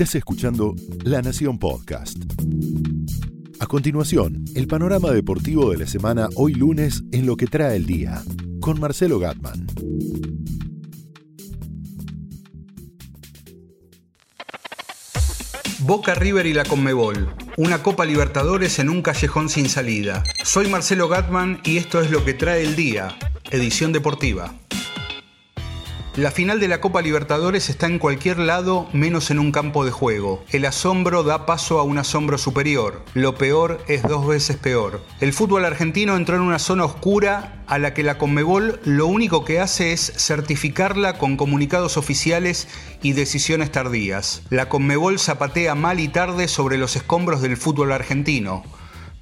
Estás escuchando La Nación Podcast. A continuación, el panorama deportivo de la semana hoy lunes en lo que trae el día, con Marcelo Gatman. Boca River y la Conmebol. Una Copa Libertadores en un callejón sin salida. Soy Marcelo Gatman y esto es lo que trae el día, edición deportiva. La final de la Copa Libertadores está en cualquier lado menos en un campo de juego. El asombro da paso a un asombro superior. Lo peor es dos veces peor. El fútbol argentino entró en una zona oscura a la que la Conmebol lo único que hace es certificarla con comunicados oficiales y decisiones tardías. La Conmebol zapatea mal y tarde sobre los escombros del fútbol argentino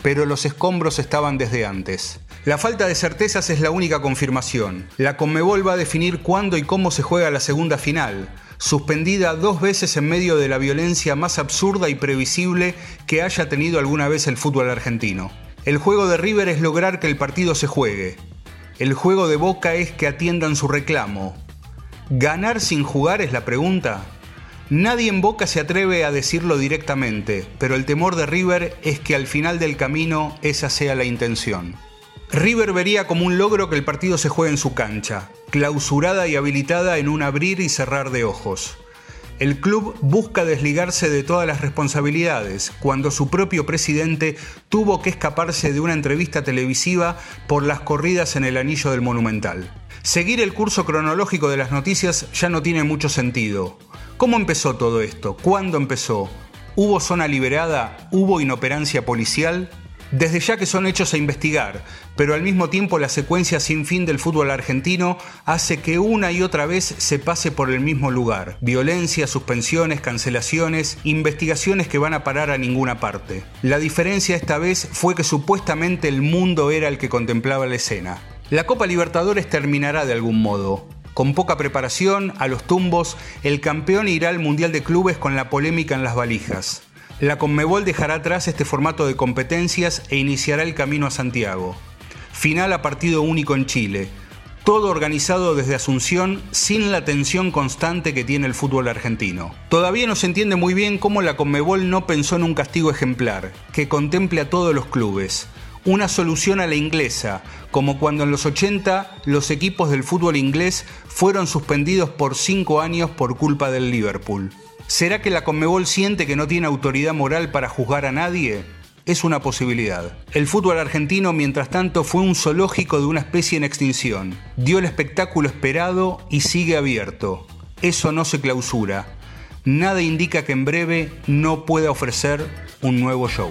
pero los escombros estaban desde antes. La falta de certezas es la única confirmación. La Conmebol va a definir cuándo y cómo se juega la segunda final, suspendida dos veces en medio de la violencia más absurda y previsible que haya tenido alguna vez el fútbol argentino. El juego de River es lograr que el partido se juegue. El juego de Boca es que atiendan su reclamo. ¿Ganar sin jugar es la pregunta? Nadie en Boca se atreve a decirlo directamente, pero el temor de River es que al final del camino esa sea la intención. River vería como un logro que el partido se juegue en su cancha, clausurada y habilitada en un abrir y cerrar de ojos. El club busca desligarse de todas las responsabilidades cuando su propio presidente tuvo que escaparse de una entrevista televisiva por las corridas en el anillo del Monumental. Seguir el curso cronológico de las noticias ya no tiene mucho sentido. ¿Cómo empezó todo esto? ¿Cuándo empezó? ¿Hubo zona liberada? ¿Hubo inoperancia policial? Desde ya que son hechos a investigar, pero al mismo tiempo la secuencia sin fin del fútbol argentino hace que una y otra vez se pase por el mismo lugar. Violencia, suspensiones, cancelaciones, investigaciones que van a parar a ninguna parte. La diferencia esta vez fue que supuestamente el mundo era el que contemplaba la escena. La Copa Libertadores terminará de algún modo, con poca preparación, a los tumbos, el campeón irá al Mundial de Clubes con la polémica en las valijas. La Conmebol dejará atrás este formato de competencias e iniciará el camino a Santiago. Final a partido único en Chile. Todo organizado desde Asunción sin la tensión constante que tiene el fútbol argentino. Todavía no se entiende muy bien cómo la Conmebol no pensó en un castigo ejemplar, que contemple a todos los clubes una solución a la inglesa, como cuando en los 80 los equipos del fútbol inglés fueron suspendidos por cinco años por culpa del Liverpool. ¿Será que la Conmebol siente que no tiene autoridad moral para juzgar a nadie? Es una posibilidad. El fútbol argentino, mientras tanto, fue un zoológico de una especie en extinción. Dio el espectáculo esperado y sigue abierto. Eso no se clausura. Nada indica que en breve no pueda ofrecer un nuevo show.